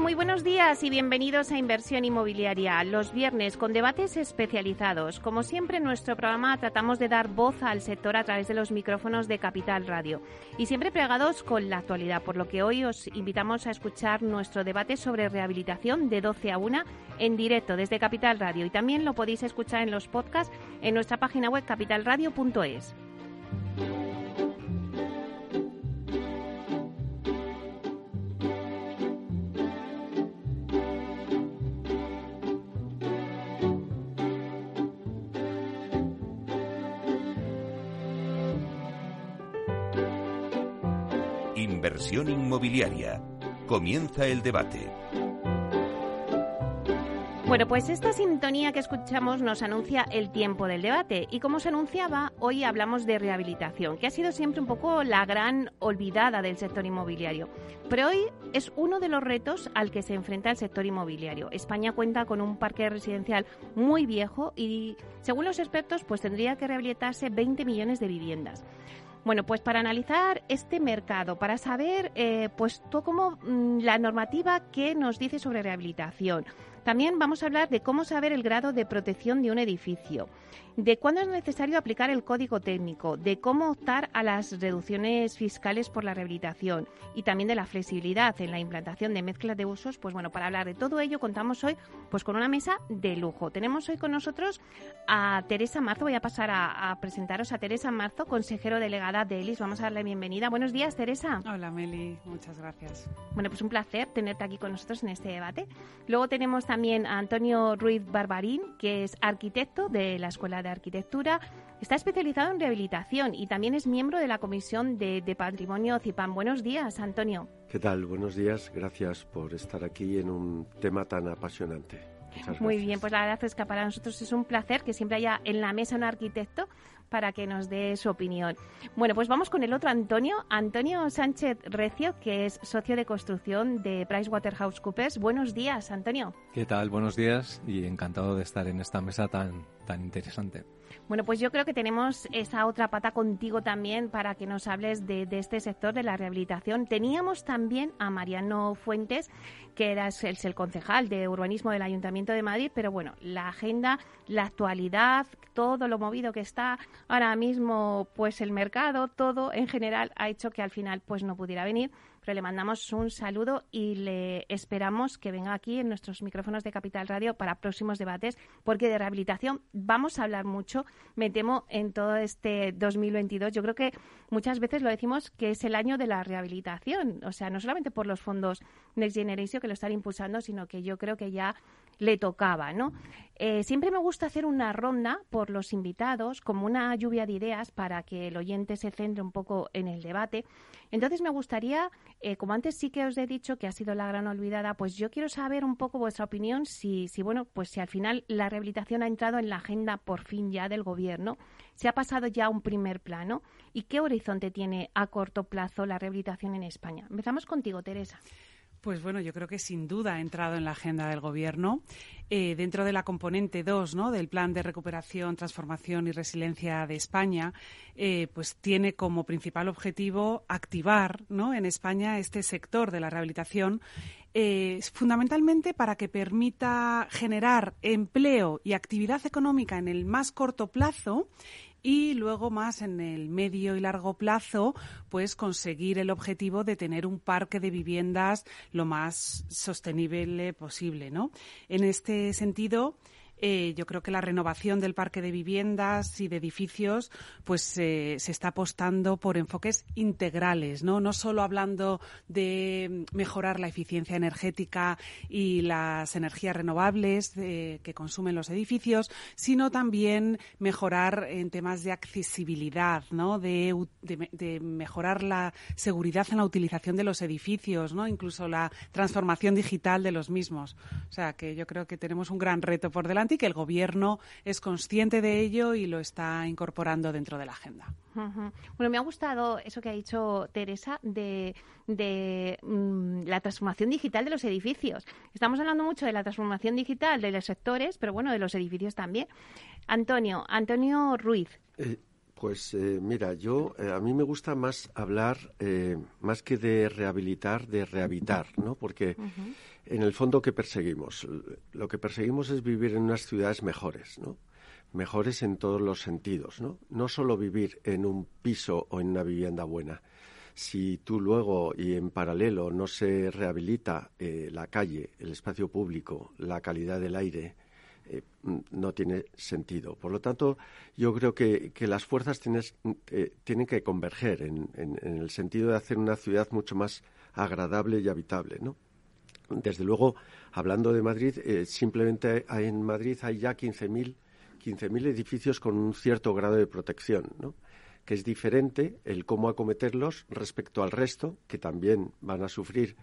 Muy buenos días y bienvenidos a Inversión Inmobiliaria, los viernes con debates especializados. Como siempre, en nuestro programa tratamos de dar voz al sector a través de los micrófonos de Capital Radio y siempre plegados con la actualidad, por lo que hoy os invitamos a escuchar nuestro debate sobre rehabilitación de 12 a 1 en directo desde Capital Radio y también lo podéis escuchar en los podcasts en nuestra página web capitalradio.es. Inmobiliaria. Comienza el debate. Bueno, pues esta sintonía que escuchamos nos anuncia el tiempo del debate y como se anunciaba, hoy hablamos de rehabilitación, que ha sido siempre un poco la gran olvidada del sector inmobiliario. Pero hoy es uno de los retos al que se enfrenta el sector inmobiliario. España cuenta con un parque residencial muy viejo y, según los expertos, pues tendría que rehabilitarse 20 millones de viviendas. Bueno, pues para analizar este mercado, para saber eh, pues todo como mm, la normativa que nos dice sobre rehabilitación. También vamos a hablar de cómo saber el grado de protección de un edificio de cuándo es necesario aplicar el código técnico, de cómo optar a las reducciones fiscales por la rehabilitación y también de la flexibilidad en la implantación de mezclas de usos. Pues bueno, para hablar de todo ello contamos hoy pues con una mesa de lujo. Tenemos hoy con nosotros a Teresa Marzo. Voy a pasar a, presentaros a Teresa Marzo, consejero delegada de ELIS. Vamos a darle bienvenida. Buenos días, Teresa. Hola, Meli. Muchas gracias. Bueno, pues un placer tenerte aquí con nosotros en este debate. Luego tenemos también a Antonio Ruiz Barbarín, que es arquitecto de la Escuela de Arquitectura. Está especializado en rehabilitación y también es miembro de la Comisión de, Patrimonio CIPAM. Buenos días, Antonio. ¿Qué tal? Buenos días. Gracias por estar aquí en un tema tan apasionante. Muy bien, pues la verdad es que para nosotros es un placer que siempre haya en la mesa un arquitecto para que nos dé su opinión. Bueno, pues vamos con el otro Antonio, Antonio Sánchez Recio, que es socio de construcción de PricewaterhouseCoopers. Buenos días, Antonio. ¿Qué tal? Buenos días y encantado de estar en esta mesa tan, tan interesante. Bueno, pues yo creo que tenemos esa otra pata contigo también para que nos hables de, este sector de la rehabilitación. Teníamos también a Mariano Fuentes, que era el, el concejal de urbanismo del Ayuntamiento de Madrid, pero bueno, la agenda, la actualidad, todo lo movido que está ahora mismo, pues el mercado, todo en general ha hecho que al final pues no pudiera venir le mandamos un saludo y le esperamos que venga aquí en nuestros micrófonos de Capital Radio para próximos debates, porque de rehabilitación vamos a hablar mucho, me temo, en todo este 2022. Yo creo que muchas veces lo decimos que es el año de la rehabilitación, o sea, no solamente por los fondos Next Generation que lo están impulsando, sino que yo creo que ya le tocaba, ¿no? Eh, siempre me gusta hacer una ronda por los invitados, como una lluvia de ideas para que el oyente se centre un poco en el debate. Entonces me gustaría, eh, como antes sí que os he dicho que ha sido la gran olvidada, pues yo quiero saber un poco vuestra opinión si, si bueno, pues si al final la rehabilitación ha entrado en la agenda por fin ya del gobierno, si ha pasado ya a un primer plano y qué horizonte tiene a corto plazo la rehabilitación en España. Empezamos contigo, Teresa. Pues bueno, yo creo que sin duda ha entrado en la agenda del Gobierno. Eh, dentro de la componente 2 ¿no? del Plan de Recuperación, Transformación y Resiliencia de España, eh, pues tiene como principal objetivo activar ¿no? en España este sector de la rehabilitación eh, fundamentalmente para que permita generar empleo y actividad económica en el más corto plazo y luego más en el medio y largo plazo, pues conseguir el objetivo de tener un parque de viviendas lo más sostenible posible, ¿no? En este sentido, eh, yo creo que la renovación del parque de viviendas y de edificios, pues eh, se está apostando por enfoques integrales, ¿no? No solo hablando de mejorar la eficiencia energética y las energías renovables eh, que consumen los edificios, sino también mejorar en temas de accesibilidad, ¿no? De, de, mejorar la seguridad en la utilización de los edificios, ¿no? Incluso la transformación digital de los mismos. O sea, que yo creo que tenemos un gran reto por delante importante y que el Gobierno es consciente de ello y lo está incorporando dentro de la agenda. Bueno, me ha gustado eso que ha dicho Teresa de, mm, la transformación digital de los edificios. Estamos hablando mucho de la transformación digital de los sectores, pero bueno, de los edificios también. Antonio, Antonio Ruiz. Eh, pues eh, mira, yo eh, a mí me gusta más hablar más que de rehabilitar, de rehabilitar, ¿no? Porque en el fondo qué perseguimos, lo que perseguimos es vivir en unas ciudades mejores, ¿no? mejores en todos los sentidos, ¿no? No solo vivir en un piso o en una vivienda buena. Si tú luego y en paralelo no se rehabilita eh, la calle, el espacio público, la calidad del aire, eh, no tiene sentido. Por lo tanto, yo creo que, las fuerzas tienes, eh, tienen que converger en, el sentido de hacer una ciudad mucho más agradable y habitable, ¿no? Desde luego, hablando de Madrid, simplemente en Madrid hay ya 15.000 15.000 edificios con un cierto grado de protección, que es diferente el cómo acometerlos respecto al resto, que también van a sufrir,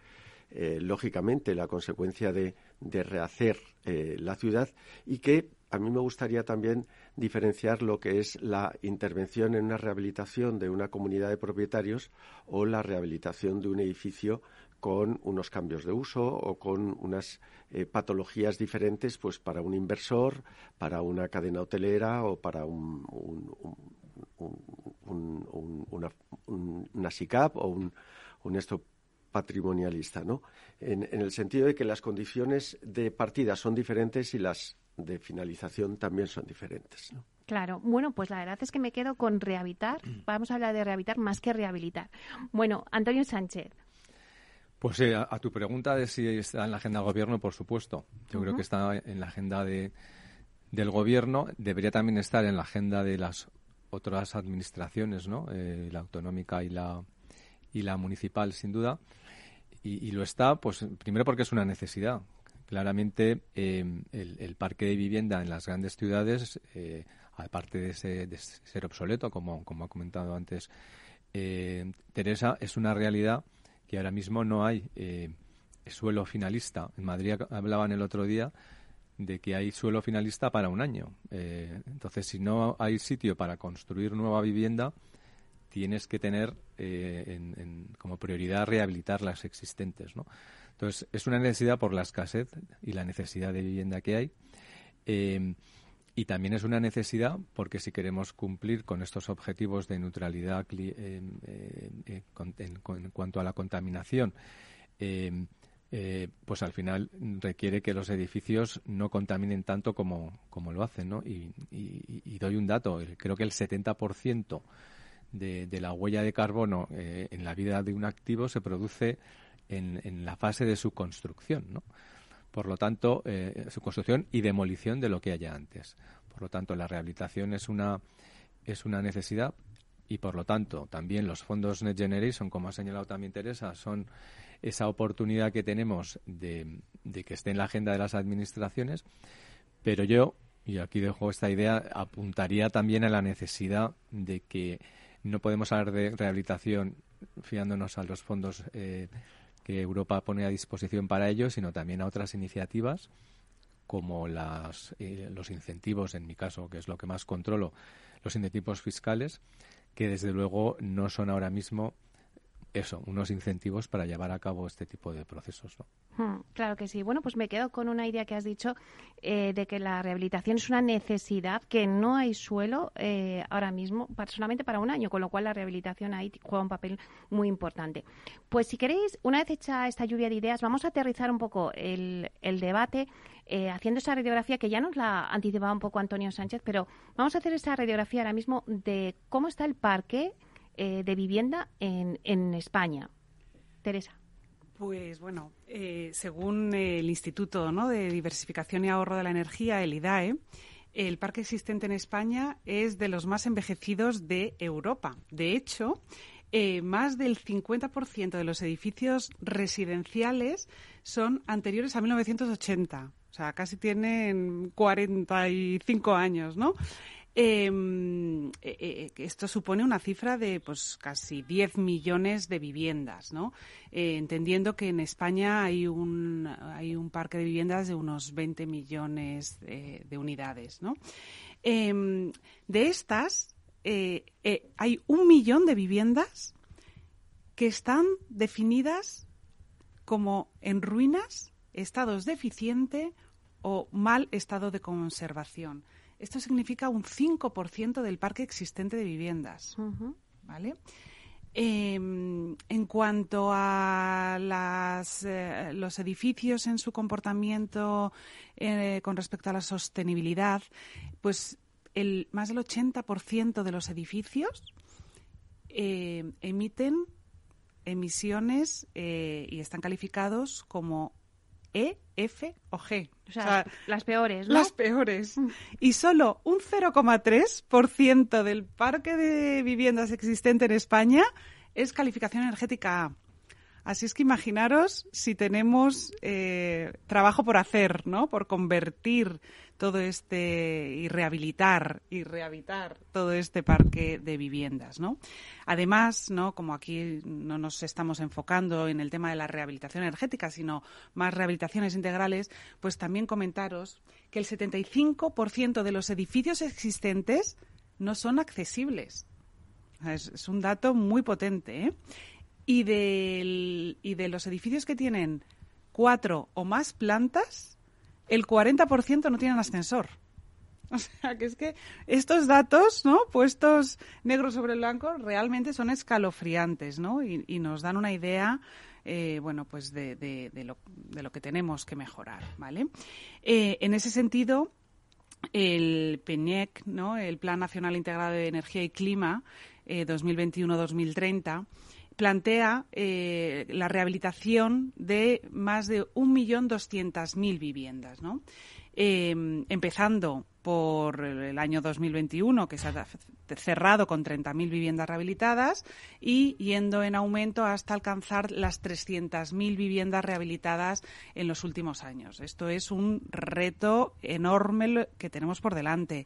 eh, lógicamente, la consecuencia de, rehacer eh, la ciudad y que a mí me gustaría también diferenciar lo que es la intervención en una rehabilitación de una comunidad de propietarios o la rehabilitación de un edificio con unos cambios de uso o con unas eh, patologías diferentes pues para un inversor, para una cadena hotelera o para un, una, SICAP o un, esto patrimonialista, ¿no? En, el sentido de que las condiciones de partida son diferentes y las de finalización también son diferentes, Claro, bueno, pues la verdad es que me quedo con rehabilitar. Vamos a hablar de rehabilitar más que rehabilitar. Bueno, Antonio Sánchez, pues eh, a, tu pregunta de si está en la agenda del gobierno, por supuesto. Yo creo que está en la agenda de, del gobierno. Debería también estar en la agenda de las otras administraciones, ¿no? Eh, la autonómica y la, y la municipal, sin duda. Y, lo está, pues primero porque es una necesidad. Claramente, em, el, parque de vivienda en las grandes ciudades, eh, aparte de, de, ser obsoleto, como, como ha comentado antes Teresa, es una realidad que ahora mismo no hay eh, suelo finalista. En Madrid hablaban el otro día de que hay suelo finalista para un año. Eh, entonces, si no hay sitio para construir nueva vivienda, tienes que tener eh, como prioridad rehabilitar las existentes. ¿no? Entonces, es una necesidad por la escasez y la necesidad de vivienda que hay. Y también es una necesidad porque si queremos cumplir con estos objetivos de neutralidad en, cuanto a la contaminación, eh, eh, pues al final requiere que los edificios no contaminen tanto como, como lo hacen. ¿no? Y, doy un dato, creo que el 70% de, de la huella de carbono eh, en la vida de un activo se produce en, en la fase de su construcción. ¿no? Por lo tanto, su construcción y demolición de lo que haya antes. Por lo tanto, la rehabilitación es una, es una necesidad y por lo tanto también los fondos Next Generation, como ha señalado también Teresa, son esa oportunidad que tenemos de, que esté en la agenda de las administraciones, pero yo, y aquí dejo esta idea, apuntaría también a la necesidad de que no podemos hablar de rehabilitación fiándonos a los fondos eh, que Europa pone a disposición para ello, sino también a otras iniciativas como las, eh, los incentivos, en mi caso, que es lo que más controlo, los incentivos fiscales, que desde luego no son ahora mismo eso, unos incentivos para llevar a cabo este tipo de procesos. ¿no? Hmm, claro que sí. Bueno, pues me quedo con una idea que has dicho eh, de que la rehabilitación es una necesidad, que no hay suelo eh, ahora mismo, solamente para un año, con lo cual la rehabilitación ahí juega un papel muy importante. Pues si queréis, una vez hecha esta lluvia de ideas, vamos a aterrizar un poco el, el debate eh, haciendo esa radiografía que ya nos la anticipaba un poco Antonio Sánchez, pero vamos a hacer esa radiografía ahora mismo de cómo está el parque eh, de vivienda en, en España. Teresa. Pues bueno, eh, según el Instituto ¿no? de Diversificación y Ahorro de la Energía, el IDAE, el parque existente en España es de los más envejecidos de Europa. De hecho, más del 50% de los edificios residenciales son anteriores a 1980. O sea, casi tienen 45 años, ¿no? Em, eh, eh, esto supone una cifra de pues casi 10 millones de viviendas, ¿no? Eh, entendiendo que en España hay un, hay un parque de viviendas de unos 20 millones de unidades, ¿no? Em, de estas, hay un millón de viviendas que están definidas como en ruinas, estados deficiente o mal estado de conservación. Esto significa un 5% del parque existente de viviendas. ¿Vale? Em, en cuanto a las, eh, los edificios en su comportamiento eh, con respecto a la sostenibilidad, pues el, más del 80% de los edificios eh, emiten emisiones y están calificados como E, F o G. O sea, las peores, ¿no? Las peores. Mm. Y solo un 0,3% del parque de viviendas existente en España es calificación energética A. Así es que imaginaros si tenemos eh, trabajo por hacer, ¿no? Por convertir todo este y rehabilitar y rehabilitar todo este parque de viviendas, ¿no? Además, ¿no? Como aquí no nos estamos enfocando en el tema de la rehabilitación energética, sino más rehabilitaciones integrales, pues también comentaros que el 75% de los edificios existentes no son accesibles. Es, es un dato muy potente, ¿eh? Y, y de los edificios que tienen cuatro o más plantas, el 40% no tienen ascensor. O sea, que es que estos datos, ¿no? Puestos negro sobre blanco, realmente son escalofriantes, ¿no? Y, nos dan una idea, eh, bueno, pues de, de, lo, de, lo, que tenemos que mejorar, ¿vale? Eh, en ese sentido, el PENIEC, ¿no? El Plan Nacional Integrado de Energía y Clima eh, 2021-2030, plantea eh, la rehabilitación de más de 1.200.000 viviendas, ¿no? Em, empezando por el año 2021, que se ha cerrado con 30.000 viviendas rehabilitadas, y yendo en aumento hasta alcanzar las 300.000 viviendas rehabilitadas en los últimos años. Esto es un reto enorme que tenemos por delante.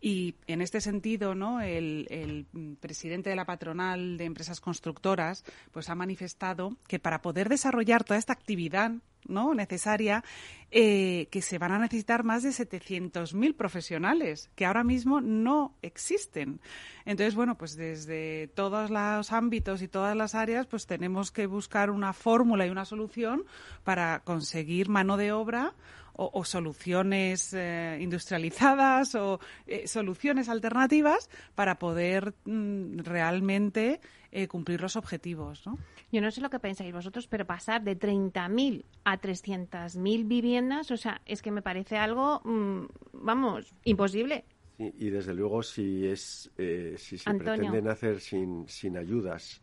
Y en este sentido, ¿no? El, presidente de la patronal de empresas constructoras pues ha manifestado que para poder desarrollar toda esta actividad ¿no? necesaria, eh, que se van a necesitar más de 700.000 profesionales, que ahora mismo no existen. Entonces, bueno, pues desde todos los ámbitos y todas las áreas, pues tenemos que buscar una fórmula y una solución para conseguir mano de obra o, soluciones eh, industrializadas o eh, soluciones alternativas para poder mm, realmente eh, cumplir los objetivos. ¿no? Yo no sé lo que pensáis vosotros, pero pasar de 30.000 a 300.000 viviendas, o sea, es que me parece algo, mm, vamos, imposible. y desde luego si es si se pretenden hacer sin, sin ayudas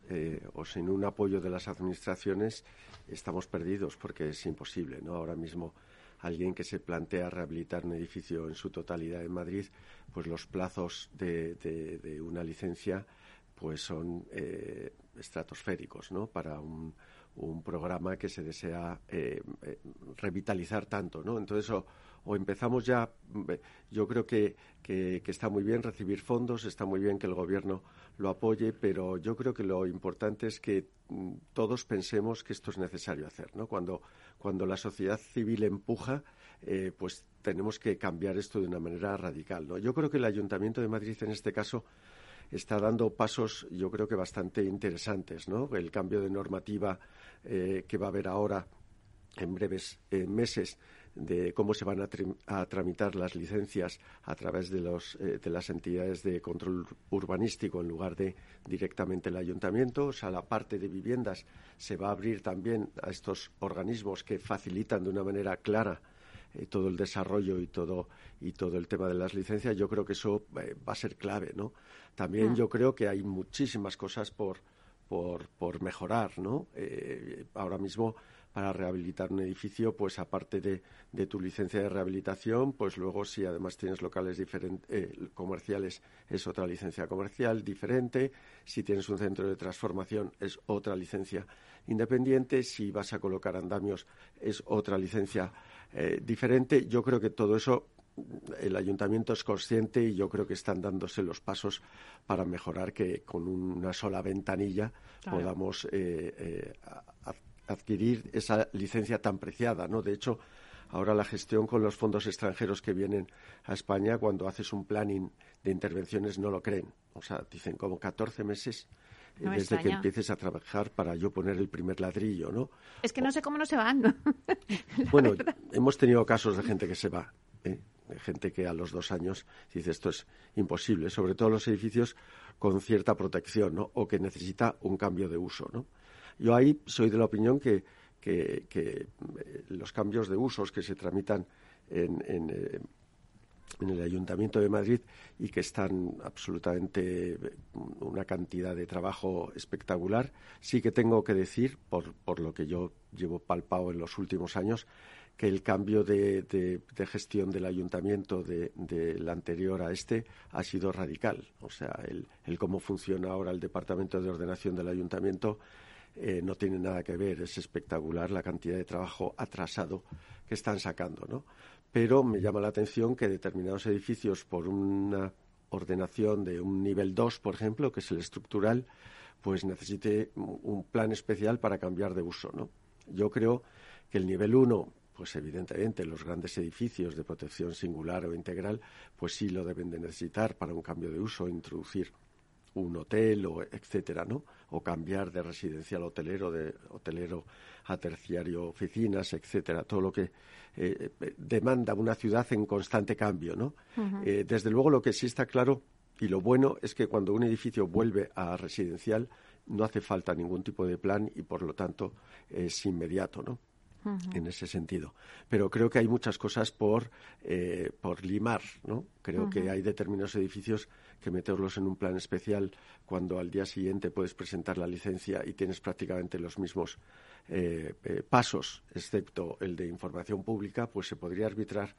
o sin un apoyo de las administraciones estamos perdidos porque es imposible no ahora mismo alguien que se plantea rehabilitar un edificio en su totalidad en Madrid, pues los plazos de, una licencia pues son eh, estratosféricos, ¿no? Para un, programa que se desea eh, eh, revitalizar tanto, ¿no? Entonces, o, empezamos ya, yo creo que, que, está muy bien recibir fondos, está muy bien que el gobierno lo apoye, pero yo creo que lo importante es que mm, todos pensemos que esto es necesario hacer, ¿no? Cuando cuando la sociedad civil empuja, eh, pues tenemos que cambiar esto de una manera radical. ¿no? Yo creo que el Ayuntamiento de Madrid en este caso está dando pasos, yo creo que bastante interesantes. ¿no? El cambio de normativa eh, que va a haber ahora en breves eh, meses de cómo se van a, tramitar las licencias a través de, los, eh, de las entidades de control urbanístico en lugar de directamente el ayuntamiento. O sea, la parte de viviendas se va a abrir también a estos organismos que facilitan de una manera clara eh, todo el desarrollo y todo y todo el tema de las licencias. Yo creo que eso eh, va a ser clave, ¿no? También yo creo que hay muchísimas cosas por por, por mejorar, ¿no? ahora mismo para rehabilitar un edificio, pues aparte de, tu licencia de rehabilitación, pues luego si además tienes locales eh, comerciales es otra licencia comercial diferente, si tienes un centro de transformación es otra licencia independiente, si vas a colocar andamios es otra licencia eh, diferente. Yo creo que todo eso el ayuntamiento es consciente y yo creo que están dándose los pasos para mejorar que con una sola ventanilla podamos eh, eh, adquirir esa licencia tan preciada, ¿no? De hecho, ahora la gestión con los fondos extranjeros que vienen a España, cuando haces un planning de intervenciones, no lo creen. O sea, dicen como 14 meses eh, desde que empieces a trabajar para yo poner el primer ladrillo, ¿no? Es que no sé cómo no se van. bueno, hemos tenido casos de gente que se va, ¿eh? de gente que a los dos años dice esto es imposible, sobre todo los edificios con cierta protección, ¿no? O que necesita un cambio de uso, ¿no? Yo ahí soy de la opinión que, que, eh, los cambios de usos que se tramitan en, en, en el Ayuntamiento de Madrid y que están absolutamente una cantidad de trabajo espectacular. Sí que tengo que decir, por, por lo que yo llevo palpado en los últimos años, que el cambio de, de, gestión del ayuntamiento del de, anterior a este ha sido radical. O sea, el, el, cómo funciona ahora el departamento de ordenación del ayuntamiento eh, no tiene nada que ver. Es espectacular la cantidad de trabajo atrasado que están sacando, ¿no? Pero me llama la atención que determinados edificios, por una ordenación de un nivel 2, por ejemplo, que es el estructural, pues necesite un plan especial para cambiar de uso, ¿no? Yo creo que el nivel 1, pues evidentemente los grandes edificios de protección singular o integral, pues sí lo deben de necesitar para un cambio de uso, introducir un hotel o etcétera, ¿no? O cambiar de residencial hotelero de hotelero a terciario oficinas, etcétera, todo lo que eh, demanda una ciudad en constante cambio, ¿no? Eh, desde luego lo que sí está claro y lo bueno es que cuando un edificio vuelve a residencial no hace falta ningún tipo de plan y por lo tanto es inmediato, ¿no? en ese sentido. Pero creo que hay muchas cosas por, eh, por limar, ¿no? Creo que hay determinados edificios que meterlos en un plan especial cuando al día siguiente puedes presentar la licencia y tienes prácticamente los mismos eh, eh, pasos, excepto el de información pública, pues se podría arbitrar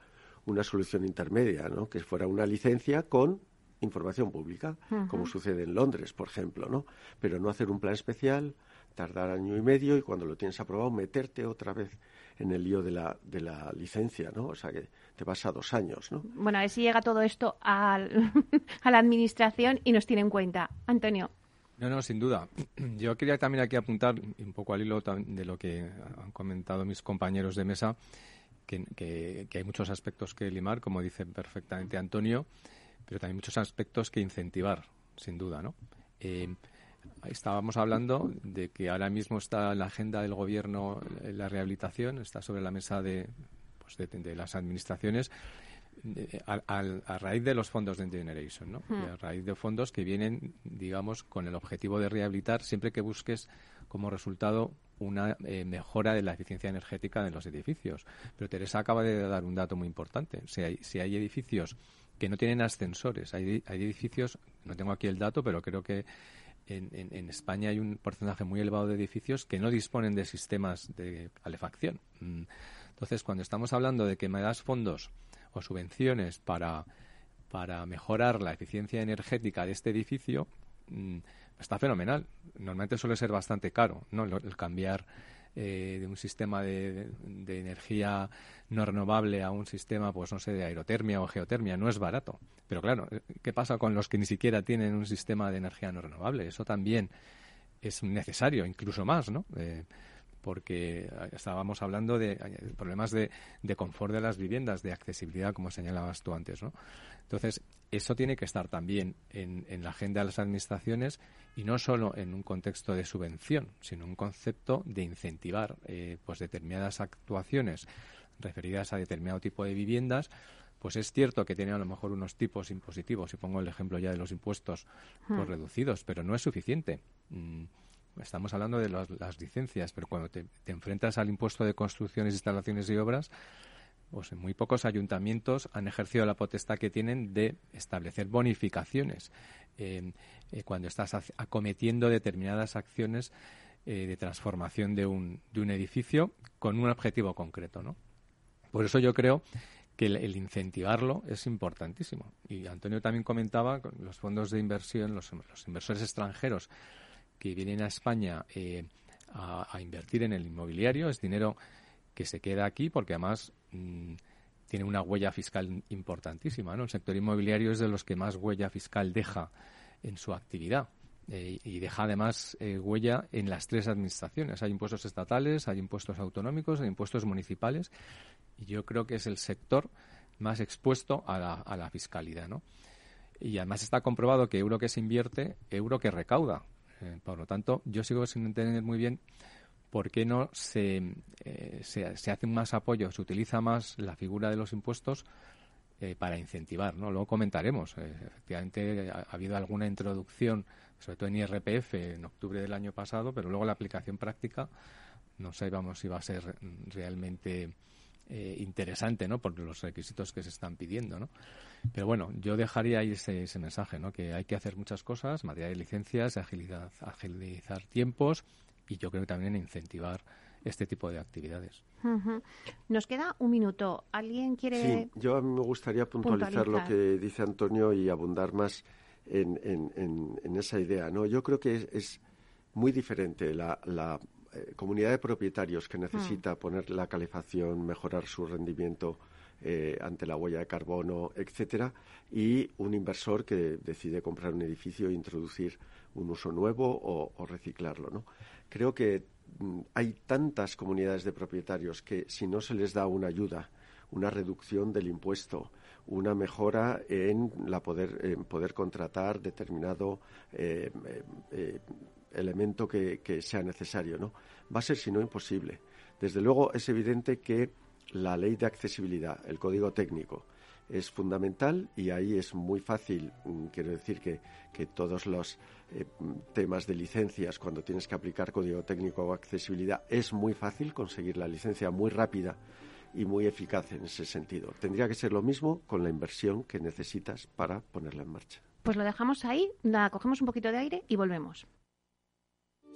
una solución intermedia, ¿no? Que fuera una licencia con información pública, como sucede en Londres, por ejemplo, ¿no? Pero no hacer un plan especial, tardar año y medio y cuando lo tienes aprobado meterte otra vez en el lío de la, de la licencia, ¿no? O sea que te pasa dos años, ¿no? Bueno, a ver si llega todo esto al, a la administración y nos tiene en cuenta. Antonio. No, no, sin duda. Yo quería también aquí apuntar un poco al hilo de lo que han comentado mis compañeros de mesa, que, que, hay muchos aspectos que limar, como dice perfectamente Antonio, pero también muchos aspectos que incentivar, sin duda, ¿no? Eh, estábamos hablando de que ahora mismo está en la agenda del gobierno la rehabilitación, está sobre la mesa de, pues de, las administraciones a, raíz de los fondos de Generation, ¿no? Hmm. a raíz de fondos que vienen, digamos, con el objetivo de rehabilitar siempre que busques como resultado una eh, mejora de la eficiencia energética de los edificios. Pero Teresa acaba de dar un dato muy importante. Si hay, si hay edificios que no tienen ascensores, hay, edificios, no tengo aquí el dato, pero creo que en, España hay un porcentaje muy elevado de edificios que no disponen de sistemas de calefacción. Mm. Entonces, cuando estamos hablando de que me das fondos o subvenciones para, para mejorar la eficiencia energética de este edificio, mm, está fenomenal. Normalmente suele ser bastante caro, ¿no? el cambiar eh, de un sistema de, energía no renovable a un sistema, pues no sé, de aerotermia o geotermia, no es barato. Pero claro, ¿qué pasa con los que ni siquiera tienen un sistema de energía no renovable? Eso también es necesario, incluso más, ¿no? Eh, porque estábamos hablando de problemas de, de, confort de las viviendas, de accesibilidad, como señalabas tú antes, ¿no? Entonces, eso tiene que estar también en, en la agenda de las administraciones y no solo en un contexto de subvención, sino un concepto de incentivar eh, pues determinadas actuaciones referidas a determinado tipo de viviendas, pues es cierto que tiene a lo mejor unos tipos impositivos, y pongo el ejemplo ya de los impuestos pues, hmm. reducidos, pero no es suficiente. Mm, estamos hablando de las licencias, pero cuando te, enfrentas al impuesto de construcciones, instalaciones y obras, pues muy pocos ayuntamientos han ejercido la potestad que tienen de establecer bonificaciones eh, cuando estás acometiendo determinadas acciones eh, de transformación de un, de un edificio con un objetivo concreto, ¿no? Por eso yo creo que el, incentivarlo es importantísimo. Y Antonio también comentaba los fondos de inversión, los, inversores extranjeros que vienen a España eh, a, invertir en el inmobiliario, es dinero que se queda aquí porque además mm, tiene una huella fiscal importantísima. ¿no? El sector inmobiliario es de los que más huella fiscal deja en su actividad. Eh, y deja además eh, huella en las tres administraciones. Hay impuestos estatales, hay impuestos autonómicos, hay impuestos municipales y yo creo que es el sector más expuesto a la, a la fiscalidad. ¿no? Y además está comprobado que euro que se invierte, euro que recauda. Eh, por lo tanto, yo sigo sin entender muy bien por qué no se, se, se hace más apoyo, se utiliza más la figura de los impuestos para incentivar. ¿no? Luego comentaremos. efectivamente, ha, habido alguna introducción sobre todo en IRPF en octubre del año pasado, pero luego la aplicación práctica no sabemos si va a ser realmente eh, interesante, ¿no? Por los requisitos que se están pidiendo, ¿no? Pero bueno, yo dejaría ahí ese, ese mensaje, ¿no? Que hay que hacer muchas cosas, materia de licencias, agilidad, agilizar tiempos y yo creo que también incentivar este tipo de actividades. Nos queda un minuto. ¿Alguien quiere...? Sí, yo a mí me gustaría puntualizar, lo que dice Antonio y abundar más en, esa idea. ¿no? Yo creo que es, muy diferente la, eh, comunidad de propietarios que necesita mm. poner la calefacción, mejorar su rendimiento eh, ante la huella de carbono, etcétera, y un inversor que decide comprar un edificio e introducir un uso nuevo o, reciclarlo. ¿no? Creo que mm, hay tantas comunidades de propietarios que si no se les da una ayuda, una reducción del impuesto, una mejora en la poder, poder contratar determinado eh, eh, elemento que, sea necesario. ¿no? Va a ser, si no, imposible. Desde luego, es evidente que la ley de accesibilidad, el código técnico, es fundamental y ahí es muy fácil, mm, quiero decir que, que todos los eh, temas de licencias, cuando tienes que aplicar código técnico o accesibilidad, es muy fácil conseguir la licencia muy rápida y muy eficaz en ese sentido. Tendría que ser lo mismo con la inversión que necesitas para ponerla en marcha. Pues lo dejamos ahí, la cogemos un poquito de aire y volvemos.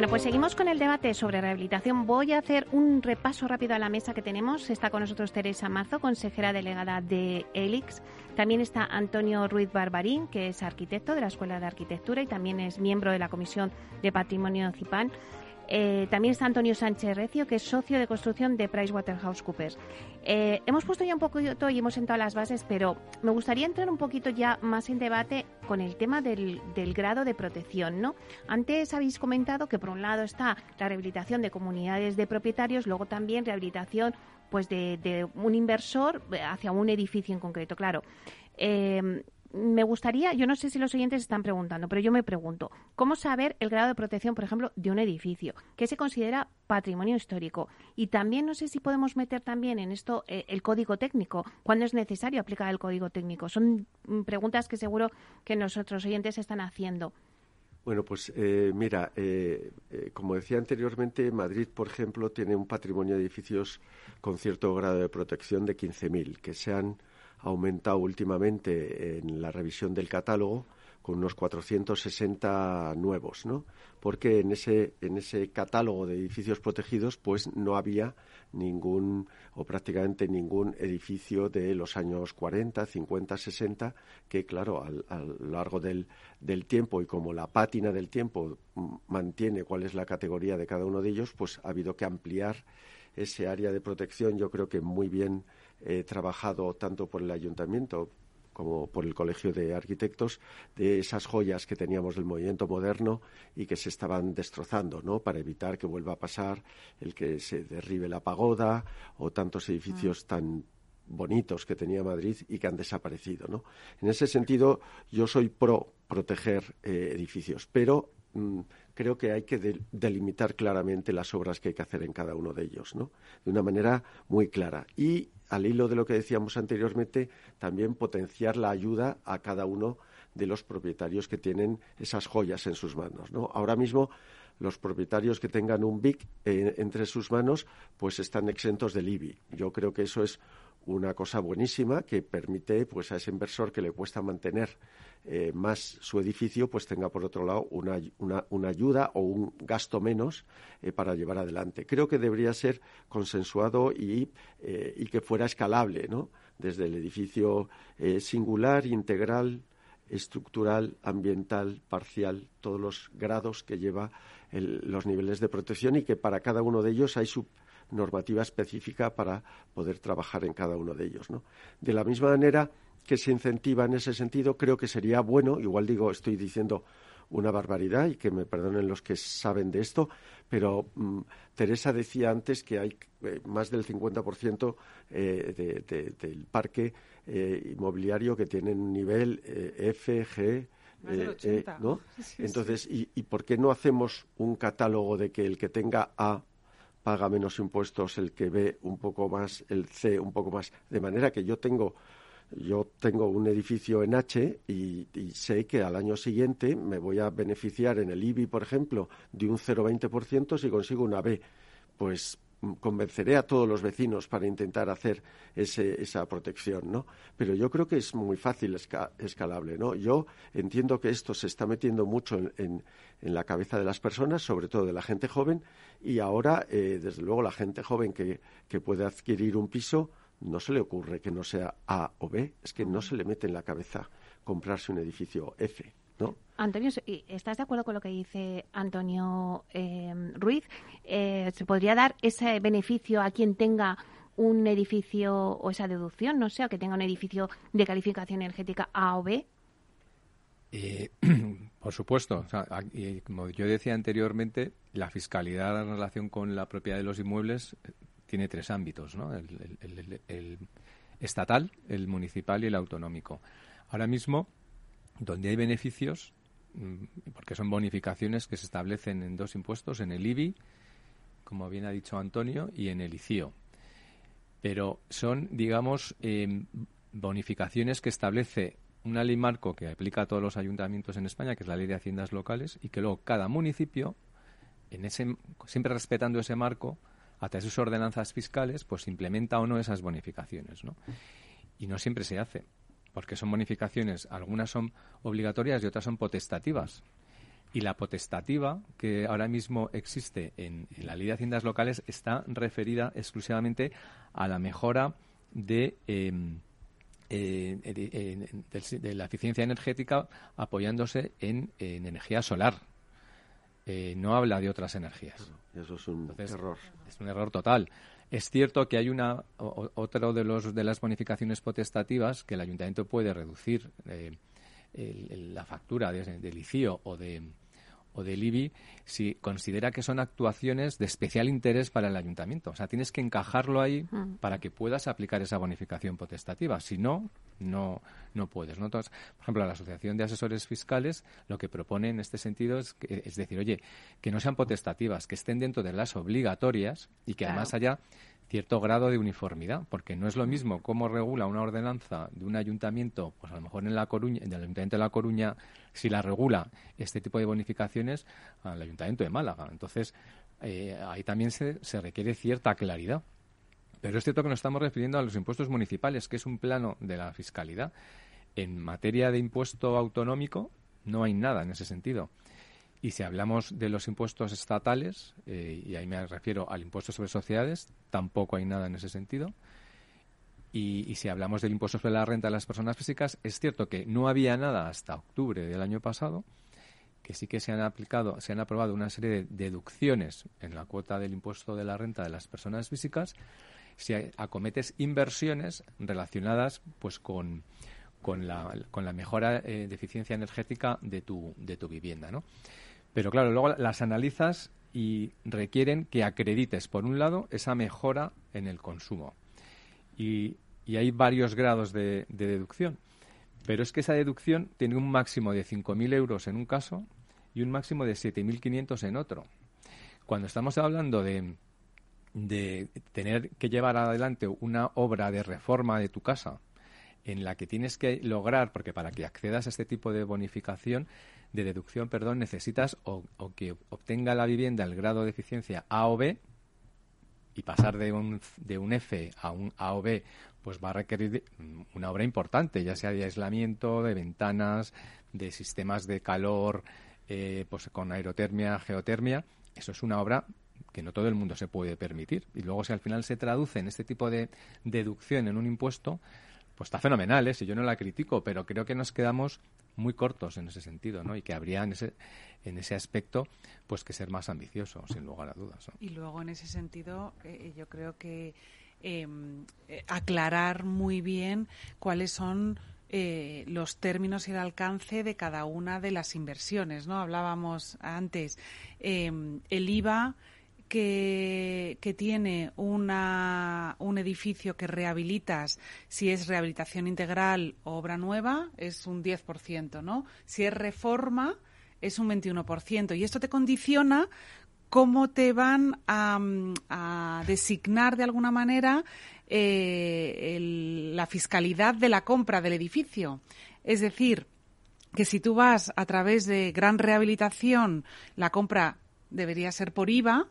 Bueno, pues seguimos con el debate sobre rehabilitación. Voy a hacer un repaso rápido a la mesa que tenemos. Está con nosotros Teresa Mazo, consejera delegada de ELIX. También está Antonio Ruiz Barbarín, que es arquitecto de la Escuela de Arquitectura y también es miembro de la Comisión de Patrimonio CIPAN. Eh, también está Antonio Sánchez Recio, que es socio de construcción de PricewaterhouseCoopers. Eh, hemos puesto ya un poco y hemos sentado las bases, pero me gustaría entrar un poquito ya más en debate con el tema del, grado de protección. ¿no? Antes habéis comentado que por un lado está la rehabilitación de comunidades de propietarios, luego también rehabilitación pues de, de un inversor hacia un edificio en concreto. Claro. Eh, me gustaría, yo no sé si los oyentes están preguntando, pero yo me pregunto, ¿cómo saber el grado de protección, por ejemplo, de un edificio que se considera patrimonio histórico? Y también no sé si podemos meter también en esto eh, el código técnico, cuándo es necesario aplicar el código técnico. Son mm, preguntas que seguro que nuestros oyentes están haciendo. Bueno, pues eh, mira, eh, como decía anteriormente, Madrid, por ejemplo, tiene un patrimonio de edificios con cierto grado de protección de 15.000, que se han aumentado últimamente en la revisión del catálogo con unos 460 nuevos, ¿no? Porque en ese en ese catálogo de edificios protegidos pues no había ningún o prácticamente ningún edificio de los años 40, 50, 60 que claro, a lo largo del, del tiempo y como la pátina del tiempo mantiene cuál es la categoría de cada uno de ellos, pues ha habido que ampliar ese área de protección, yo creo que muy bien He trabajado tanto por el ayuntamiento como por el Colegio de Arquitectos, de esas joyas que teníamos del movimiento moderno y que se estaban destrozando, ¿no? Para evitar que vuelva a pasar el que se derribe la pagoda o tantos edificios mm. tan bonitos que tenía Madrid y que han desaparecido, ¿no? En ese sentido, yo soy pro proteger eh, edificios, pero mm, creo que hay que delimitar claramente las obras que hay que hacer en cada uno de ellos, ¿no? De una manera muy clara. Y al hilo de lo que decíamos anteriormente, también potenciar la ayuda a cada uno de los propietarios que tienen esas joyas en sus manos. ¿no? Ahora mismo, los propietarios que tengan un BIC entre sus manos, pues están exentos del IBI. Yo creo que eso es una cosa buenísima que permite pues a ese inversor que le cuesta mantener eh, más su edificio, pues tenga por otro lado una, una, ayuda o un gasto menos eh, para llevar adelante. Creo que debería ser consensuado y, eh, y que fuera escalable, ¿no? Desde el edificio singular, integral, estructural, ambiental, parcial, todos los grados que lleva los niveles de protección y que para cada uno de ellos hay su normativa específica para poder trabajar en cada uno de ellos. ¿no? De la misma manera, que se incentiva en ese sentido, creo que sería bueno, igual digo, estoy diciendo una barbaridad y que me perdonen los que saben de esto, pero mm, Teresa decía antes que hay eh, más del 50% eh, del parque eh, inmobiliario que tiene un nivel F, G, ¿no? Entonces, ¿y, ¿y por qué no hacemos un catálogo de que el que tenga A paga menos impuestos, el que B un poco más, el C un poco más, de manera que yo tengo yo tengo un edificio en H y, sé que al año siguiente me voy a beneficiar en el IBI, por ejemplo, de un 0,20% si consigo una B. Pues convenceré a todos los vecinos para intentar hacer esa protección, ¿no? Pero yo creo que es muy fácil escalable, ¿no? Yo entiendo que esto se está metiendo mucho en, la cabeza de las personas, sobre todo de la gente joven, y ahora, eh, desde luego, la gente joven que, que puede adquirir un piso no se le ocurre que no sea A o B, es que no se le mete en la cabeza comprarse un edificio F. ¿No? Antonio, ¿estás de acuerdo con lo que dice Antonio eh, Ruiz? Eh, ¿Se podría dar ese beneficio a quien tenga un edificio o esa deducción, no sé, o que tenga un edificio de calificación energética A o B? Eh, por supuesto. como yo decía anteriormente, la fiscalidad en relación con la propiedad de los inmuebles tiene tres ámbitos, ¿no? el, estatal, el municipal y el autonómico. Ahora mismo, donde hay beneficios, porque son bonificaciones que se establecen en dos impuestos, en el IBI, como bien ha dicho Antonio, y en el ICIO. Pero son, digamos, em, bonificaciones que establece una ley marco que aplica a todos los ayuntamientos en España, que es la ley de haciendas locales, y que luego cada municipio, en ese, siempre respetando ese marco, a través de sus ordenanzas fiscales, pues implementa o no esas bonificaciones, ¿no? Y no siempre se hace, porque son bonificaciones, algunas son obligatorias y otras son potestativas. Y la potestativa que ahora mismo existe en, la ley de haciendas locales está referida exclusivamente a la mejora de, em, eh, de, la eficiencia energética apoyándose en, energía solar. Eh, no habla de otras energías. Eso es un error. Es un error total. Es cierto que hay una otro de los de las bonificaciones potestativas que el ayuntamiento puede reducir eh, la factura de, de, licio o de o del IBI si considera que son actuaciones de especial interés para el ayuntamiento. O sea, tienes que encajarlo ahí mm. para que puedas aplicar esa bonificación potestativa. Si no, no, no puedes. ¿no? por ejemplo, la Asociación de Asesores Fiscales lo que propone en este sentido es, es decir, oye, que no sean potestativas, que estén dentro de las obligatorias y que además haya cierto grado de uniformidad, porque no es lo mismo cómo regula una ordenanza de un ayuntamiento, pues a lo mejor en La Coruña, en el Ayuntamiento de La Coruña, si la regula este tipo de bonificaciones al Ayuntamiento de Málaga. Entonces, eh, ahí también se, se requiere cierta claridad. Pero es cierto que nos estamos refiriendo a los impuestos municipales, que es un plano de la fiscalidad. En materia de impuesto autonómico no hay nada en ese sentido. Y si hablamos de los impuestos estatales, eh, y ahí me refiero al impuesto sobre sociedades, tampoco hay nada en ese sentido. Y, si hablamos del impuesto sobre la renta de las personas físicas, es cierto que no había nada hasta octubre del año pasado, que sí que se han aplicado, se han aprobado una serie de deducciones en la cuota del impuesto de la renta de las personas físicas si acometes inversiones relacionadas pues con, con, la, mejora eh, de eficiencia energética de tu, de tu vivienda, ¿no? Pero claro, luego las analizas y requieren que acredites, por un lado, esa mejora en el consumo. Y, hay varios grados de, deducción. Pero es que esa deducción tiene un máximo de 5.000 euros en un caso y un máximo de 7.500 en otro. Cuando estamos hablando de, de tener que llevar adelante una obra de reforma de tu casa en la que tienes que lograr, porque para que accedas a este tipo de bonificación, de deducción, perdón, necesitas o, que obtenga la vivienda el grado de eficiencia A o B y pasar de un, de un F a un A o B, pues va a requerir una obra importante, ya sea de aislamiento, de ventanas, de sistemas de calor, eh, pues con aerotermia, geotermia. Eso es una obra que no todo el mundo se puede permitir. Y luego si al final se traduce en este tipo de deducción en un impuesto, pues está fenomenal, ¿eh? si yo no la critico, pero creo que nos quedamos muy cortos en ese sentido, ¿no? Y que habría en ese, en ese aspecto, pues que ser más ambicioso, sin lugar a dudas. Y luego en ese sentido, eh, yo creo que em, eh, aclarar muy bien cuáles son eh, los términos y el alcance de cada una de las inversiones, ¿no? Hablábamos antes, em, el IVA que, tiene una, un edificio que rehabilitas, si es rehabilitación integral o obra nueva, es un 10%, ¿no? Si es reforma, es un 21%. Y esto te condiciona cómo te van a, designar de alguna manera eh, la fiscalidad de la compra del edificio. Es decir, que si tú vas a través de gran rehabilitación, la compra debería ser por IVA,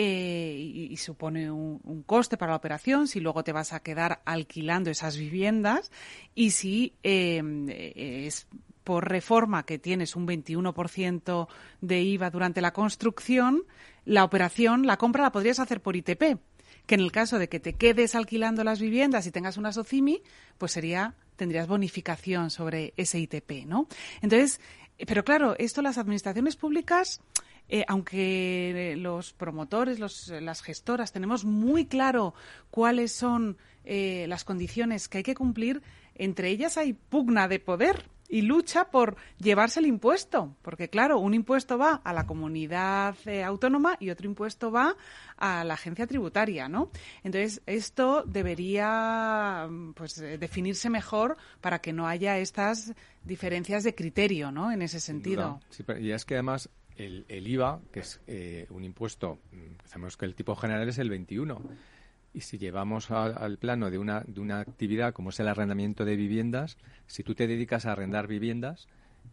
eh, y, supone un, coste para la operación, si luego te vas a quedar alquilando esas viviendas y si em, es por reforma que tienes un 21% de IVA durante la construcción, la operación, la compra la podrías hacer por ITP, que en el caso de que te quedes alquilando las viviendas y tengas una SOCIMI, pues sería tendrías bonificación sobre ese ITP, ¿no? Entonces, pero claro, esto las administraciones públicas eh, aunque los promotores, las gestoras, tenemos muy claro cuáles son eh, las condiciones que hay que cumplir, entre ellas hay pugna de poder y lucha por llevarse el impuesto, porque claro, un impuesto va a la comunidad eh, autónoma y otro impuesto va a la agencia tributaria, ¿no? Entonces, esto debería pues definirse mejor para que no haya estas diferencias de criterio, ¿no? En ese sentido. Sí, y es que además el, IVA, que es eh, un impuesto, mm, sabemos que el tipo general es el 21, Y si llevamos al plano de una, de una actividad como es el arrendamiento de viviendas, si tú te dedicas a arrendar viviendas,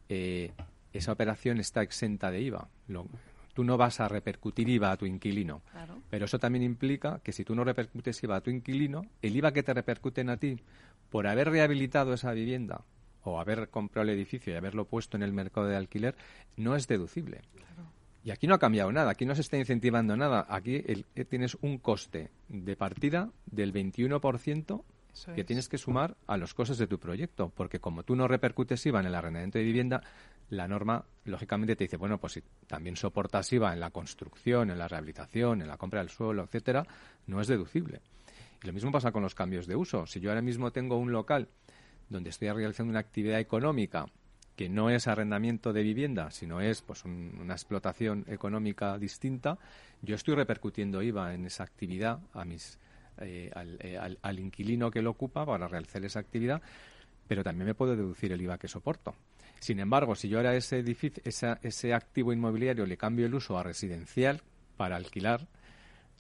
eh, esa operación está exenta de IVA. tú no vas a repercutir IVA a tu inquilino. Pero eso también implica que si tú no repercutes IVA a tu inquilino, el IVA que te repercuten a ti por haber rehabilitado esa vivienda o haber comprado el edificio y haberlo puesto en el mercado de alquiler no es deducible. Y aquí no ha cambiado nada, aquí no se está incentivando nada. Aquí eh, tienes un coste de partida del 21% que tienes que sumar a los costes de tu proyecto, porque como tú no repercutes IVA en el arrendamiento de vivienda, la norma lógicamente te dice, bueno, pues si también soportas IVA en la construcción, en la rehabilitación, en la compra del suelo, etcétera, no es deducible. Y lo mismo pasa con los cambios de uso. Si yo ahora mismo tengo un local donde estoy realizando una actividad económica que no es arrendamiento de vivienda, sino es pues una explotación económica distinta, yo estoy repercutiendo IVA en esa actividad a mis eh, eh, al, inquilino que lo ocupa para realizar esa actividad, pero también me puedo deducir el IVA que soporto. Sin embargo, si yo ahora ese edificio, ese activo inmobiliario le cambio el uso a residencial para alquilar,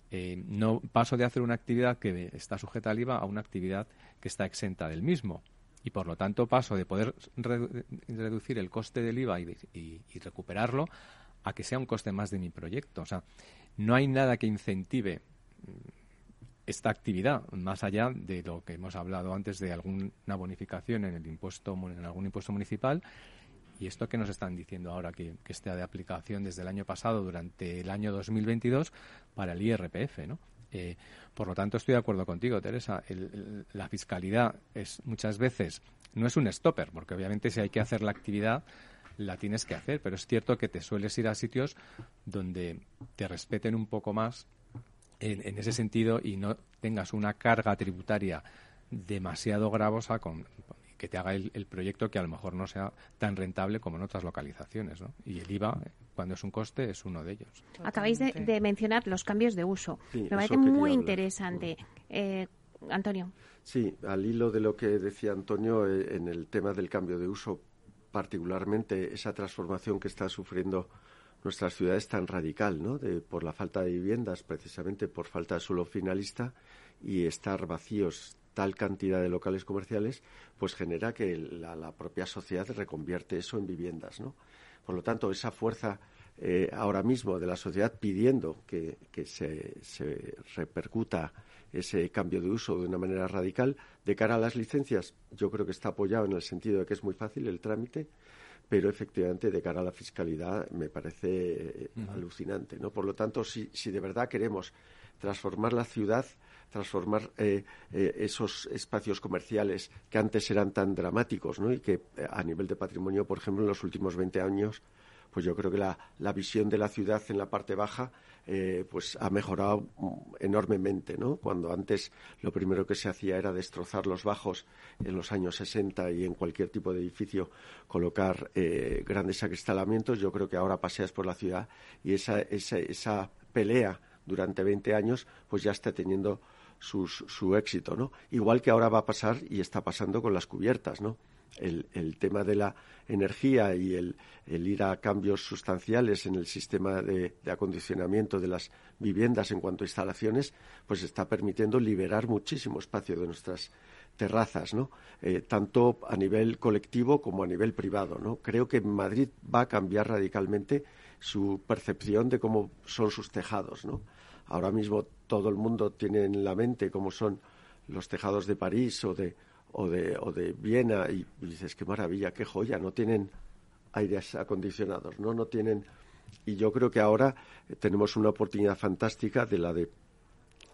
eh, no paso de hacer una actividad que está sujeta al IVA a una actividad que está exenta del mismo. Y por lo tanto paso de poder reducir el coste del IVA y, recuperarlo a que sea un coste más de mi proyecto. O sea, no hay nada que incentive esta actividad, más allá de lo que hemos hablado antes de alguna bonificación en el impuesto en algún impuesto municipal y esto que nos están diciendo ahora que, que está de aplicación desde el año pasado durante el año 2022 para el IRPF, ¿no? Eh, por lo tanto, estoy de acuerdo contigo, Teresa. la fiscalidad es muchas veces no es un stopper, porque obviamente si hay que hacer la actividad la tienes que hacer, pero es cierto que te sueles ir a sitios donde te respeten un poco más en, ese sentido y no tengas una carga tributaria demasiado gravosa con que te haga el, proyecto que a lo mejor no sea tan rentable como en otras localizaciones. ¿no? Y el IVA, cuando es un coste, es uno de ellos. Acabáis de, mencionar los cambios de uso. Me parece muy interesante. Eh, Antonio. Sí, al hilo de lo que decía Antonio eh, en el tema del cambio de uso, particularmente esa transformación que está sufriendo nuestras ciudades tan radical, ¿no? De, por la falta de viviendas, precisamente por falta de suelo finalista y estar vacíos tal cantidad de locales comerciales, pues genera que la, propia sociedad reconvierte eso en viviendas, ¿no? Por lo tanto, esa fuerza eh, ahora mismo de la sociedad pidiendo que, se, se, repercuta ese cambio de uso de una manera radical, de cara a las licencias, yo creo que está apoyado en el sentido de que es muy fácil el trámite, pero efectivamente de cara a la fiscalidad me parece eh, alucinante, ¿no? Por lo tanto, si, si de verdad queremos transformar la ciudad, transformar eh, eh, esos espacios comerciales que antes eran tan dramáticos, ¿no? Y que a nivel de patrimonio, por ejemplo, en los últimos 20 años pues yo creo que la, la, visión de la ciudad en la parte baja eh, pues ha mejorado enormemente, ¿no? Cuando antes lo primero que se hacía era destrozar los bajos en los años 60 y en cualquier tipo de edificio colocar eh, grandes acristalamientos, yo creo que ahora paseas por la ciudad y esa, esa, esa pelea durante 20 años pues ya está teniendo su éxito, ¿no? Igual que ahora va a pasar y está pasando con las cubiertas, ¿no? el, el, tema de la energía y el, el, ir a cambios sustanciales en el sistema de, acondicionamiento de las viviendas en cuanto a instalaciones, pues está permitiendo liberar muchísimo espacio de nuestras terrazas, ¿no? Eh, tanto a nivel colectivo como a nivel privado, ¿no? Creo que Madrid va a cambiar radicalmente su percepción de cómo son sus tejados, ¿no? Ahora mismo todo el mundo tiene en la mente cómo son los tejados de París o de, o de, o de Viena y, dices, qué maravilla, qué joya, no tienen aires acondicionados, ¿no? No tienen... Y yo creo que ahora tenemos una oportunidad fantástica de la de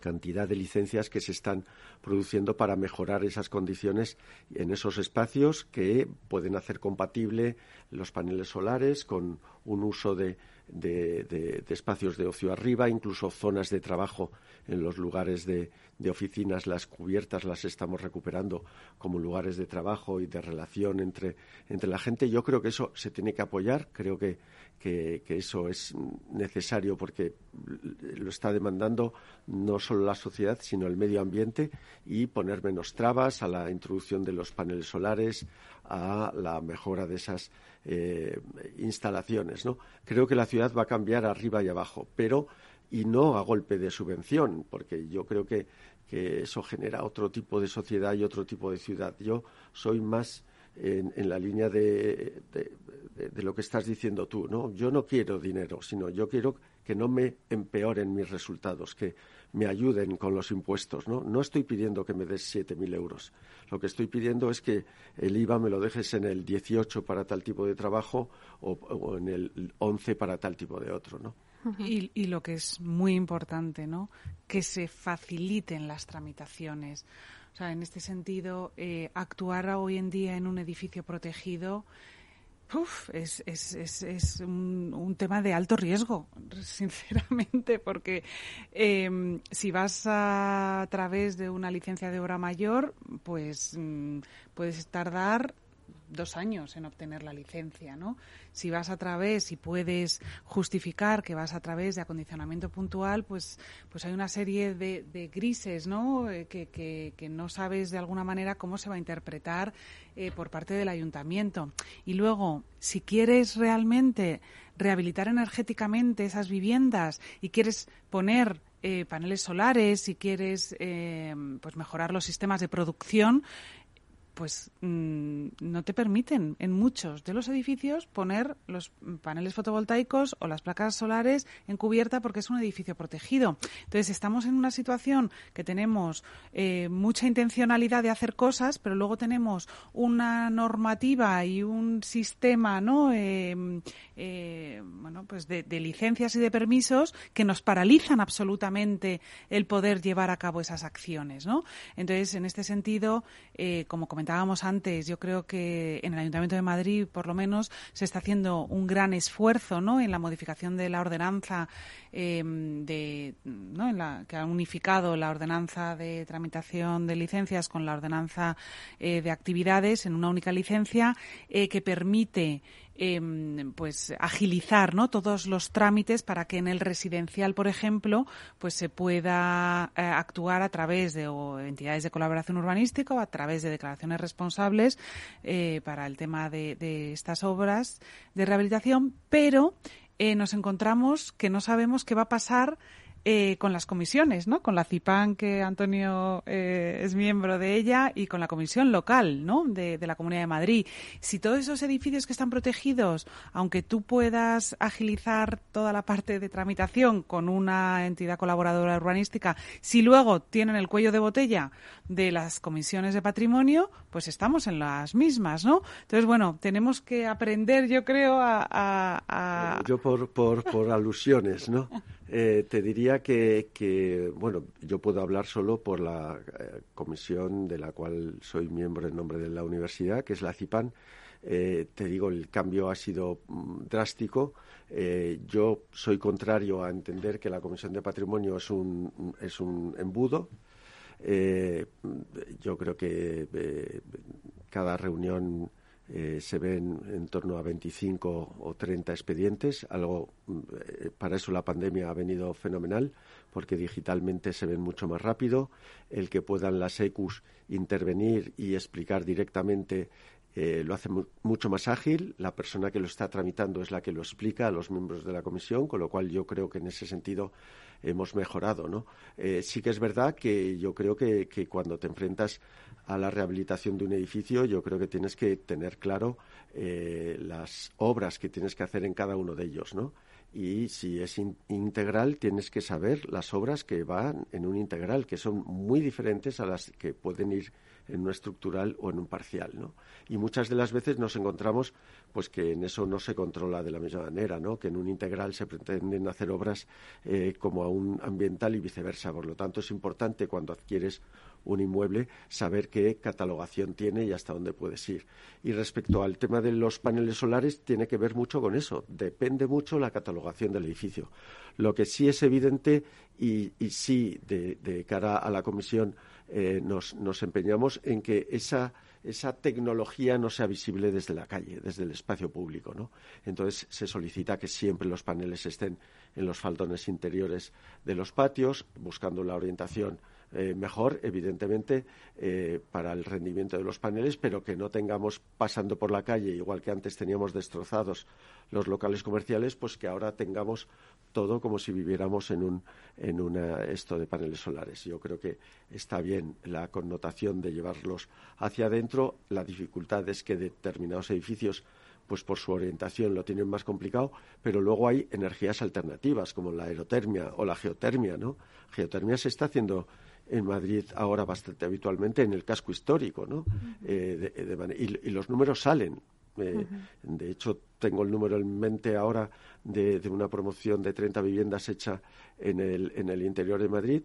cantidad de licencias que se están produciendo para mejorar esas condiciones en esos espacios que pueden hacer compatible los paneles solares con un uso de, de, espacios de ocio arriba, incluso zonas de trabajo en los lugares de, oficinas, las cubiertas las estamos recuperando como lugares de trabajo y de relación entre, entre la gente. Yo creo que eso se tiene que apoyar, creo que, que, eso es necesario porque lo está demandando no solo la sociedad, sino el medio ambiente y poner menos trabas a la introducción de los paneles solares, a la mejora de esas eh, instalaciones. ¿no? Creo que la ciudad va a cambiar arriba y abajo, pero y no a golpe de subvención, porque yo creo que, que eso genera otro tipo de sociedad y otro tipo de ciudad. Yo soy más en, la línea de, de, lo que estás diciendo tú, ¿no? Yo no quiero dinero, sino yo quiero que no me empeoren mis resultados, que me ayuden con los impuestos, ¿no? No estoy pidiendo que me des 7.000 euros. Lo que estoy pidiendo es que el IVA me lo dejes en el 18 para tal tipo de trabajo o, o en el 11 para tal tipo de otro, ¿no? Y, lo que es muy importante, ¿no? Que se faciliten las tramitaciones. O sea, en este sentido, eh, actuar hoy en día en un edificio protegido es, es, es, es un, tema de alto riesgo, sinceramente, porque em, si vas a, través de una licencia de obra mayor, pues mm, puedes tardar dos años en obtener la licencia, ¿no? Si vas a través y puedes justificar que vas a través de acondicionamiento puntual, pues, pues hay una serie de, grises, ¿no? Eh, que, que, no sabes de alguna manera cómo se va a interpretar eh, por parte del ayuntamiento. Y luego, si quieres realmente rehabilitar energéticamente esas viviendas y quieres poner eh, paneles solares, si quieres pues mejorar los sistemas de producción, pues mm, no te permiten en muchos de los edificios poner los paneles fotovoltaicos o las placas solares en cubierta porque es un edificio protegido. Entonces estamos en una situación que tenemos eh, mucha intencionalidad de hacer cosas, pero luego tenemos una normativa y un sistema, ¿no? Eh, eh, bueno, pues de, licencias y de permisos que nos paralizan absolutamente el poder llevar a cabo esas acciones, ¿no? Entonces, en este sentido, como comentábamos antes, yo creo que en el Ayuntamiento de Madrid, por lo menos, se está haciendo un gran esfuerzo ¿no? en la modificación de la ordenanza em, ¿no? en la, que ha unificado la ordenanza de tramitación de licencias con la ordenanza eh, de actividades en una única licencia eh, que permite Em, pues agilizar ¿no? todos los trámites para que en el residencial, por ejemplo, pues se pueda eh, actuar a través de entidades de colaboración urbanística o a través de declaraciones responsables para el tema de, de, estas obras de rehabilitación, pero eh, nos encontramos que no sabemos qué va a pasar eh, con las comisiones, ¿no? Con la CIPAN, que Antonio eh, es miembro de ella, y con la comisión local, ¿no? De, la Comunidad de Madrid. Si todos esos edificios que están protegidos, aunque tú puedas agilizar toda la parte de tramitación con una entidad colaboradora urbanística, si luego tienen el cuello de botella de las comisiones de patrimonio, pues estamos en las mismas, ¿no? Entonces, bueno, tenemos que aprender, yo creo, a... Yo por, por, por alusiones, ¿no? Eh, te diría que, bueno, yo puedo hablar solo por la eh, comisión de la cual soy miembro en nombre de la universidad, que es la CIPAN. Eh, te digo, el cambio ha sido mm, drástico. yo soy contrario a entender que la Comisión de Patrimonio es un, es un embudo. yo creo que cada reunión eh, se ven en torno a 25 o 30 expedientes. Algo, eh, para eso la pandemia ha venido fenomenal, porque digitalmente se ven mucho más rápido. El que puedan las ECUs intervenir y explicar directamente eh, lo hace mucho más ágil. La persona que lo está tramitando es la que lo explica a los miembros de la comisión, con lo cual yo creo que en ese sentido hemos mejorado. ¿no? sí que es verdad que yo creo que, que cuando te enfrentas a la rehabilitación de un edificio, yo creo que tienes que tener claro eh, las obras que tienes que hacer en cada uno de ellos, ¿no? Y si es integral, tienes que saber las obras que van en un integral, que son muy diferentes a las que pueden ir en un estructural o en un parcial, ¿no? Y muchas de las veces nos encontramos pues que en eso no se controla de la misma manera, ¿no? Que en un integral se pretenden hacer obras eh, como a un ambiental y viceversa. Por lo tanto, es importante cuando adquieres un inmueble saber qué catalogación tiene y hasta dónde puedes ir. Y respecto al tema de los paneles solares, tiene que ver mucho con eso. Depende mucho la catalogación del edificio. Lo que sí es evidente y, sí de, cara a la comisión eh, nos, empeñamos en que esa esa tecnología no sea visible desde la calle, desde el espacio público, ¿no? Entonces se solicita que siempre los paneles estén en los faldones interiores de los patios, buscando la orientación eh, mejor, evidentemente, eh, para el rendimiento de los paneles, pero que no tengamos pasando por la calle, igual que antes teníamos destrozados los locales comerciales, pues que ahora tengamos todo como si viviéramos en un en una esto de paneles solares. Yo creo que está bien la connotación de llevarlos hacia adentro. La dificultad es que determinados edificios pues por su orientación lo tienen más complicado, pero luego hay energías alternativas como la aerotermia o la geotermia, ¿no? Geotermia se está haciendo en Madrid ahora bastante habitualmente en el casco histórico, ¿no? Eh, y, los números salen. Eh, de hecho, tengo el número en mente ahora de, una promoción de 30 viviendas hecha en el, en el interior de Madrid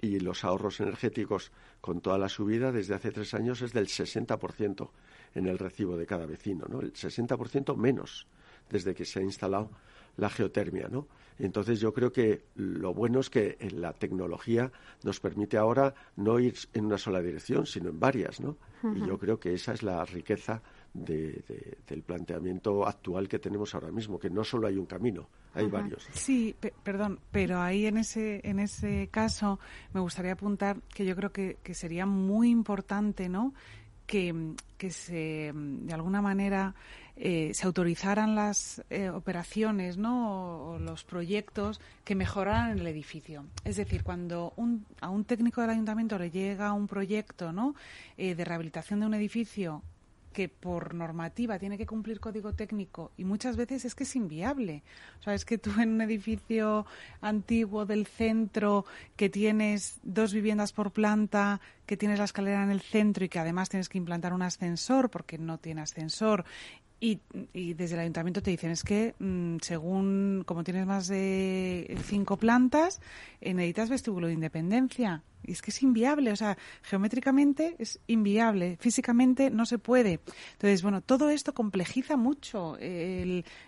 y los ahorros energéticos con toda la subida desde hace tres años es del 60% en el recibo de cada vecino, ¿no? El 60% menos desde que se ha instalado la geotermia, ¿no? Entonces yo creo que lo bueno es que la tecnología nos permite ahora no ir en una sola dirección, sino en varias, ¿no? Y yo creo que esa es la riqueza del planteamiento actual que tenemos ahora mismo, que no solo hay un camino, hay varios. Sí, perdón, pero ahí en ese, en ese caso me gustaría apuntar que yo creo que, que sería muy importante, ¿no? Que, que se, de alguna manera, eh, se autorizaran las eh, operaciones ¿no? o, los proyectos que mejoraran el edificio. Es decir, cuando a un técnico del ayuntamiento le llega un proyecto ¿no? Eh, de rehabilitación de un edificio que por normativa tiene que cumplir código técnico y muchas veces es que es inviable. O sea, es que tú en un edificio antiguo del centro que tienes dos viviendas por planta, que tienes la escalera en el centro y que además tienes que implantar un ascensor porque no tiene ascensor y, y, desde el ayuntamiento te dicen es que mm, según como tienes más de cinco plantas necesitas vestíbulo de independencia y es que es inviable, o sea, geométricamente es inviable, físicamente no se puede. Entonces, bueno, todo esto complejiza mucho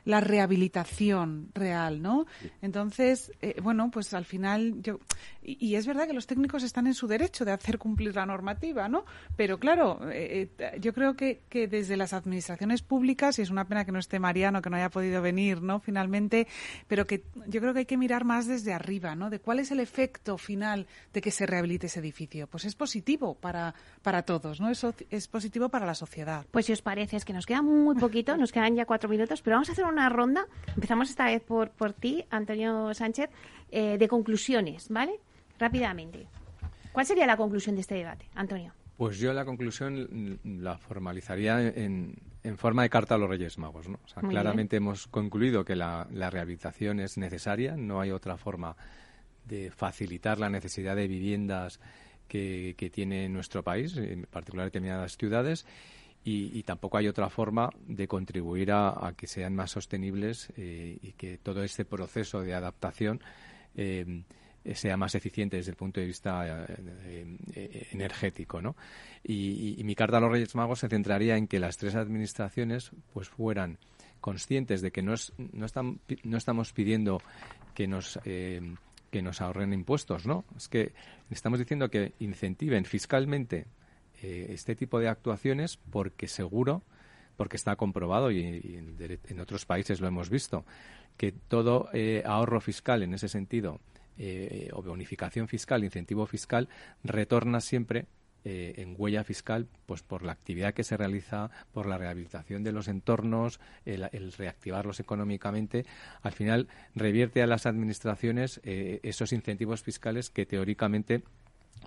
la rehabilitación real, ¿no? Entonces, eh, bueno, pues al final yo y, es verdad que los técnicos están en su derecho de hacer cumplir la normativa, ¿no? Pero claro, eh, eh, yo creo que, que desde las administraciones públicas y es una pena que no esté Mariano, que no haya podido venir, ¿no? Finalmente, pero que yo creo que hay que mirar más desde arriba, ¿no? De cuál es el efecto final de que se rehabilite ese edificio. Pues es positivo para, para todos, ¿no? Eso es positivo para la sociedad. Pues si os parece, es que nos queda muy poquito, nos quedan ya cuatro minutos, pero vamos a hacer una ronda. Empezamos esta vez por, por ti, Antonio Sánchez, eh, de conclusiones, ¿vale? Rápidamente. ¿Cuál sería la conclusión de este debate, Antonio? Pues yo la conclusión la formalizaría en, forma de carta a los Reyes Magos. ¿no? O sea, claramente hemos concluido que la, rehabilitación es necesaria, no hay otra forma de facilitar la necesidad de viviendas que, tiene nuestro país, en particular determinadas ciudades, y, tampoco hay otra forma de contribuir a, que sean más sostenibles eh, y que todo este proceso de adaptación eh, sea más eficiente desde el punto de vista eh, energético, ¿no? Y, mi carta a los Reyes Magos se centraría en que las tres administraciones pues fueran conscientes de que no, es, no, están, no estamos pidiendo que nos que nos ahorren impuestos, ¿no? Es que estamos diciendo que incentiven fiscalmente este tipo de actuaciones porque seguro, porque está comprobado y, en, otros países lo hemos visto, que todo ahorro fiscal en ese sentido eh, o bonificación fiscal, incentivo fiscal, retorna siempre eh, en huella fiscal pues por la actividad que se realiza, por la rehabilitación de los entornos, el, reactivarlos económicamente, al final revierte a las administraciones eh, esos incentivos fiscales que teóricamente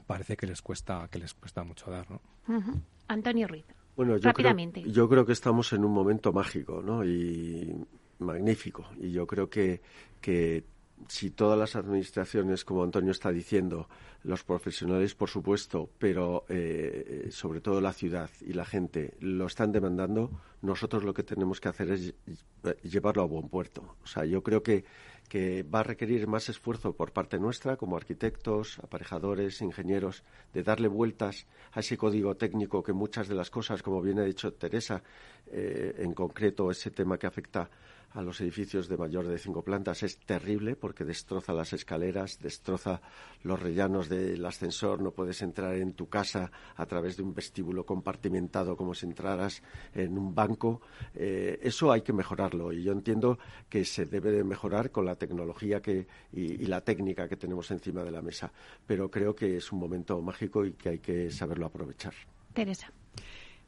parece que les cuesta que les cuesta mucho dar, ¿no? Antonio Ruiz. Bueno, yo Rápidamente. Creo, yo creo que estamos en un momento mágico, ¿no? Y magnífico. Y yo creo que, que si todas las administraciones, como Antonio está diciendo, los profesionales, por supuesto, pero eh, sobre todo la ciudad y la gente lo están demandando, nosotros lo que tenemos que hacer es llevarlo a buen puerto. O sea, yo creo que, que va a requerir más esfuerzo por parte nuestra, como arquitectos, aparejadores, ingenieros, de darle vueltas a ese código técnico que muchas de las cosas, como bien ha dicho Teresa, eh, en concreto ese tema que afecta a los edificios de mayor de cinco plantas es terrible porque destroza las escaleras, destroza los rellanos del ascensor, no puedes entrar en tu casa a través de un vestíbulo compartimentado como si entraras en un banco. Eh, eso hay que mejorarlo y yo entiendo que se debe de mejorar con la tecnología que, y, y la técnica que tenemos encima de la mesa, pero creo que es un momento mágico y que hay que saberlo aprovechar. Teresa.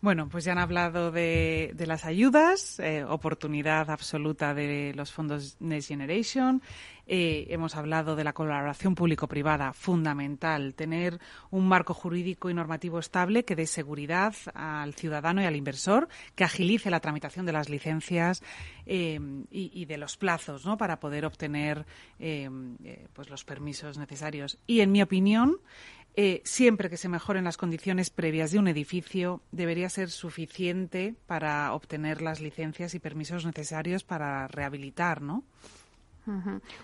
Bueno, pues ya han hablado de, las ayudas, eh, oportunidad absoluta de los fondos Next Generation. Eh, hemos hablado de la colaboración público-privada, fundamental, tener un marco jurídico y normativo estable que dé seguridad al ciudadano y al inversor, que agilice la tramitación de las licencias eh, y, de los plazos ¿no? para poder obtener pues los permisos necesarios. Y, en mi opinión, eh, siempre que se mejoren las condiciones previas de un edificio, debería ser suficiente para obtener las licencias y permisos necesarios para rehabilitar, ¿no?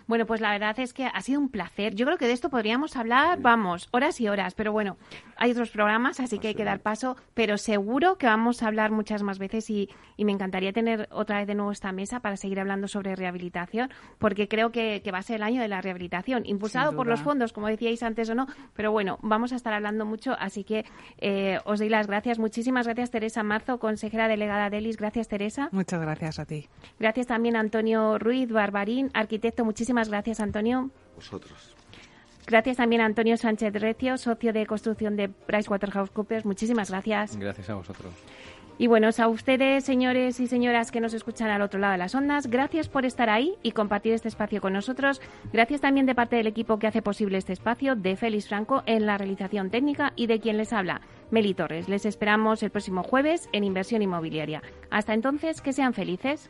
Bueno, pues la verdad es que ha sido un placer. Yo creo que de esto podríamos hablar, vamos, horas y horas, pero bueno, hay otros programas, así que hay que dar paso, pero seguro que vamos a hablar muchas más veces y, me encantaría tener otra vez de nuevo esta mesa para seguir hablando sobre rehabilitación, porque creo que, va a ser el año de la rehabilitación, impulsado por los fondos, como decíais antes o no, pero bueno, vamos a estar hablando mucho, así que eh, os doy las gracias. Muchísimas gracias, Teresa Marzo, consejera delegada de ELIS. Gracias, Teresa. Muchas gracias a ti. Gracias también a Antonio Ruiz Barbarín, arquitecto. Muchísimas gracias, Antonio. Vosotros. Gracias también a Antonio Sánchez Recio, socio de construcción de PricewaterhouseCoopers. Muchísimas gracias. Gracias a vosotros. Y bueno, a ustedes, señores y señoras que nos escuchan al otro lado de las ondas, gracias por estar ahí y compartir este espacio con nosotros. Gracias también de parte del equipo que hace posible este espacio, de Félix Franco en la realización técnica y de quien les habla, Meli Torres. Les esperamos el próximo jueves en Inversión Inmobiliaria. Hasta entonces, que sean felices.